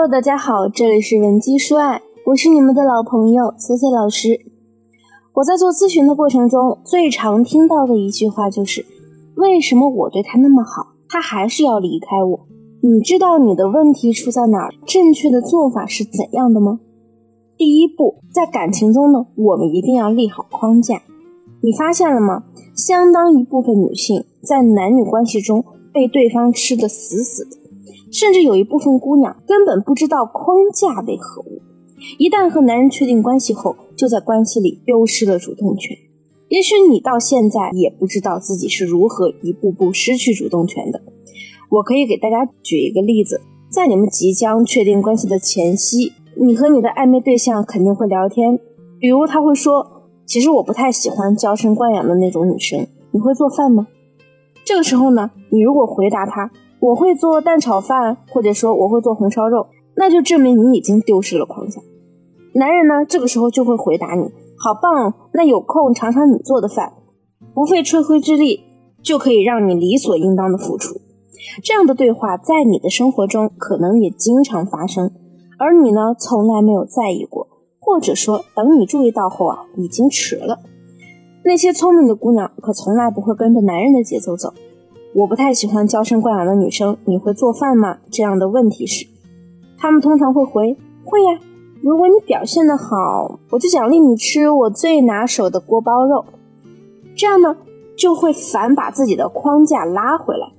Hello，大家好，这里是文姬说爱，我是你们的老朋友 C C 老师。我在做咨询的过程中，最常听到的一句话就是：为什么我对他那么好，他还是要离开我？你知道你的问题出在哪儿？正确的做法是怎样的吗？第一步，在感情中呢，我们一定要立好框架。你发现了吗？相当一部分女性在男女关系中被对方吃得死死的，甚至有一部分姑娘根本不知道框架为何物。一旦和男人确定关系后，就在关系里丢失了主动权。也许你到现在也不知道自己是如何一步步失去主动权的。我可以给大家举一个例子，在你们即将确定关系的前夕。你和你的暧昧对象肯定会聊天，比如他会说：“其实我不太喜欢娇生惯养的那种女生。”你会做饭吗？这个时候呢，你如果回答他：“我会做蛋炒饭，或者说我会做红烧肉”，那就证明你已经丢失了框架。男人呢，这个时候就会回答你：“好棒，那有空尝尝你做的饭，不费吹灰之力就可以让你理所应当的付出。”这样的对话在你的生活中可能也经常发生。而你呢，从来没有在意过，或者说等你注意到后啊，已经迟了。那些聪明的姑娘可从来不会跟着男人的节奏走。我不太喜欢娇生惯养的女生，你会做饭吗？这样的问题时，他们通常会回会呀。如果你表现的好，我就奖励你吃我最拿手的锅包肉。这样呢，就会反把自己的框架拉回来。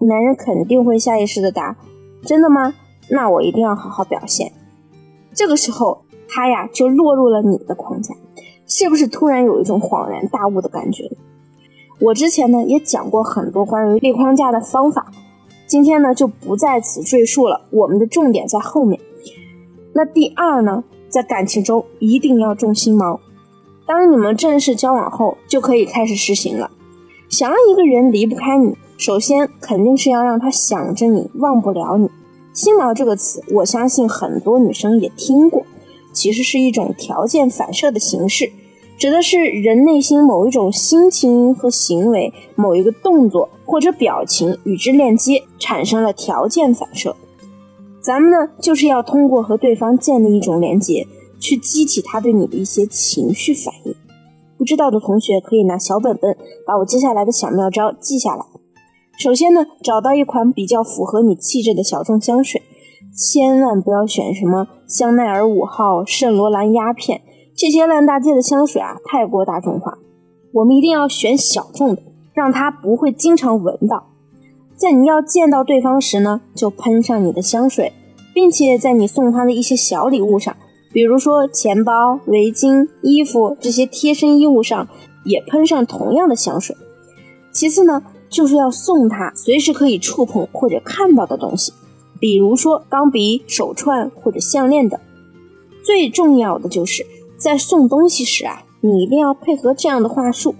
男人肯定会下意识的答：真的吗？那我一定要好好表现。这个时候，他呀就落入了你的框架，是不是突然有一种恍然大悟的感觉？我之前呢也讲过很多关于立框架的方法，今天呢就不在此赘述了。我们的重点在后面。那第二呢，在感情中一定要重心锚。当你们正式交往后，就可以开始实行了。想让一个人离不开你，首先肯定是要让他想着你，忘不了你。心锚这个词，我相信很多女生也听过，其实是一种条件反射的形式，指的是人内心某一种心情和行为、某一个动作或者表情与之链接，产生了条件反射。咱们呢，就是要通过和对方建立一种连接，去激起他对你的一些情绪反应。不知道的同学可以拿小本本，把我接下来的小妙招记下来。首先呢，找到一款比较符合你气质的小众香水，千万不要选什么香奈儿五号、圣罗兰鸦片这些烂大街的香水啊，太过大众化。我们一定要选小众的，让他不会经常闻到。在你要见到对方时呢，就喷上你的香水，并且在你送他的一些小礼物上，比如说钱包、围巾、衣服这些贴身衣物上，也喷上同样的香水。其次呢。就是要送他随时可以触碰或者看到的东西，比如说钢笔、手串或者项链等。最重要的就是在送东西时啊，你一定要配合这样的话术。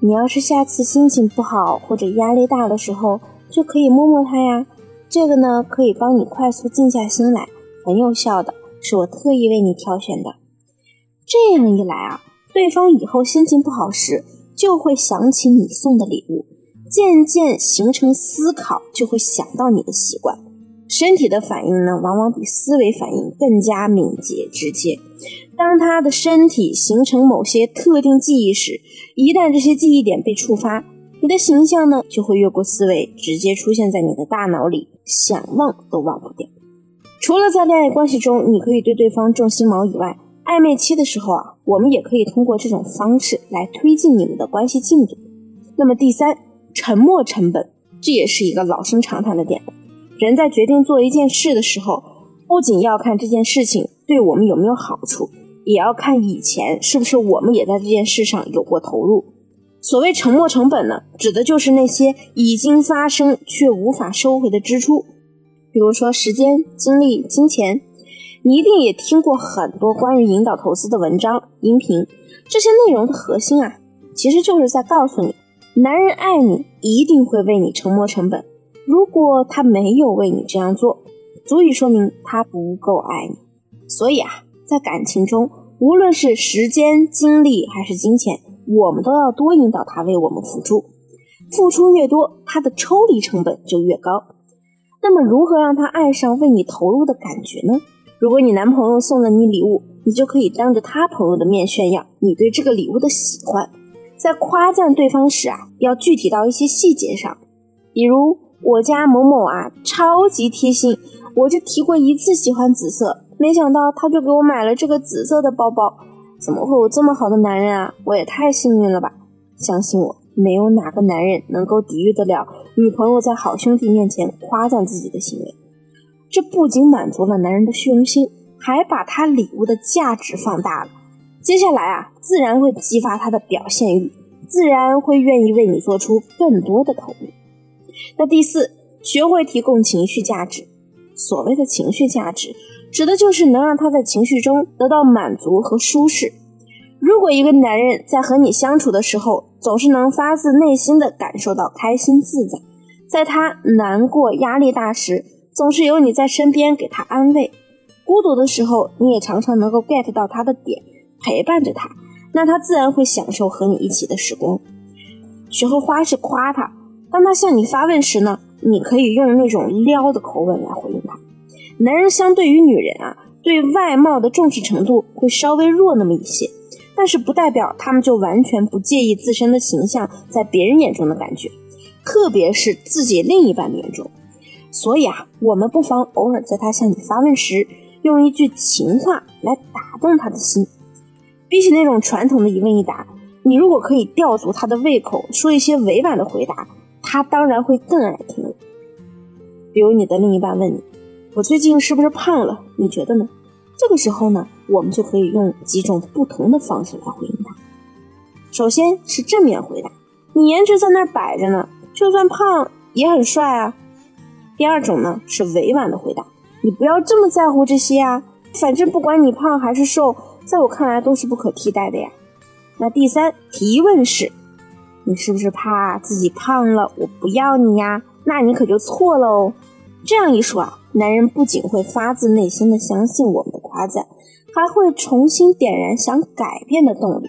你要是下次心情不好或者压力大的时候，就可以摸摸它呀。这个呢，可以帮你快速静下心来，很有效的，是我特意为你挑选的。这样一来啊，对方以后心情不好时，就会想起你送的礼物。渐渐形成思考，就会想到你的习惯。身体的反应呢，往往比思维反应更加敏捷直接。当他的身体形成某些特定记忆时，一旦这些记忆点被触发，你的形象呢，就会越过思维，直接出现在你的大脑里，想忘都忘不掉。除了在恋爱关系中，你可以对对方重心锚以外，暧昧期的时候啊，我们也可以通过这种方式来推进你们的关系进度。那么第三。沉默成本，这也是一个老生常谈的点。人在决定做一件事的时候，不仅要看这件事情对我们有没有好处，也要看以前是不是我们也在这件事上有过投入。所谓沉没成本呢，指的就是那些已经发生却无法收回的支出，比如说时间、精力、金钱。你一定也听过很多关于引导投资的文章、音频，这些内容的核心啊，其实就是在告诉你。男人爱你，一定会为你沉没成本。如果他没有为你这样做，足以说明他不够爱你。所以啊，在感情中，无论是时间、精力还是金钱，我们都要多引导他为我们付出。付出越多，他的抽离成本就越高。那么如何让他爱上为你投入的感觉呢？如果你男朋友送了你礼物，你就可以当着他朋友的面炫耀你对这个礼物的喜欢。在夸赞对方时啊，要具体到一些细节上，比如我家某某啊超级贴心，我就提过一次喜欢紫色，没想到他就给我买了这个紫色的包包。怎么会有这么好的男人啊？我也太幸运了吧！相信我，没有哪个男人能够抵御得了女朋友在好兄弟面前夸赞自己的行为。这不仅满足了男人的虚荣心，还把他礼物的价值放大了。接下来啊，自然会激发他的表现欲，自然会愿意为你做出更多的投入。那第四，学会提供情绪价值。所谓的情绪价值。指的就是能让他在情绪中得到满足和舒适。如果一个男人在和你相处的时候，总是能发自内心的感受到开心自在，在他难过、压力大时，总是有你在身边给他安慰；孤独的时候，你也常常能够 get 到他的点，陪伴着他，那他自然会享受和你一起的时光。学会花式夸他，当他向你发问时呢，你可以用那种撩的口吻来回应他。男人相对于女人啊，对外貌的重视程度会稍微弱那么一些，但是不代表他们就完全不介意自身的形象在别人眼中的感觉，特别是自己另一半的眼中。所以啊，我们不妨偶尔在他向你发问时，用一句情话来打动他的心。比起那种传统的一问一答，你如果可以吊足他的胃口，说一些委婉的回答，他当然会更爱听。比如你的另一半问你。我最近是不是胖了？你觉得呢？这个时候呢，我们就可以用几种不同的方式来回应他。首先是正面回答，你颜值在那儿摆着呢，就算胖也很帅啊。第二种呢是委婉的回答，你不要这么在乎这些啊，反正不管你胖还是瘦，在我看来都是不可替代的呀。那第三提问式，你是不是怕自己胖了我不要你呀？那你可就错了哦。这样一说啊。男人不仅会发自内心的相信我们的夸赞，还会重新点燃想改变的动力。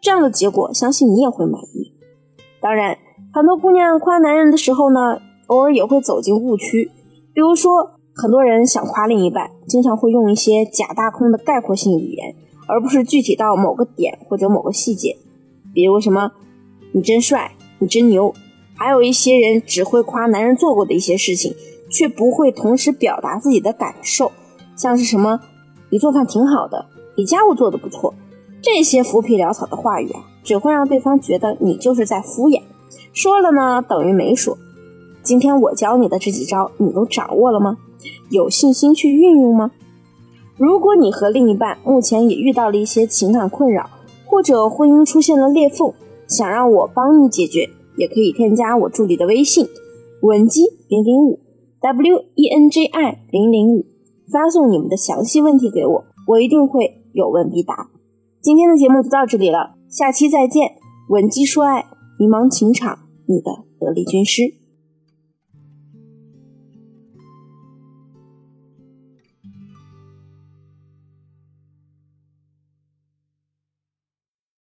这样的结果，相信你也会满意。当然，很多姑娘夸男人的时候呢，偶尔也会走进误区。比如说，很多人想夸另一半，经常会用一些假大空的概括性语言，而不是具体到某个点或者某个细节。比如什么“你真帅”“你真牛”，还有一些人只会夸男人做过的一些事情。却不会同时表达自己的感受，像是什么“你做饭挺好的”“你家务做的不错”这些浮皮潦草的话语啊，只会让对方觉得你就是在敷衍，说了呢等于没说。今天我教你的这几招，你都掌握了吗？有信心去运用吗？如果你和另一半目前也遇到了一些情感困扰，或者婚姻出现了裂缝，想让我帮你解决，也可以添加我助理的微信文姬零零五。W E N J I 零零五，发送你们的详细问题给我，我一定会有问必答。今天的节目就到这里了，下期再见。文姬说爱，迷茫情场，你的得力军师。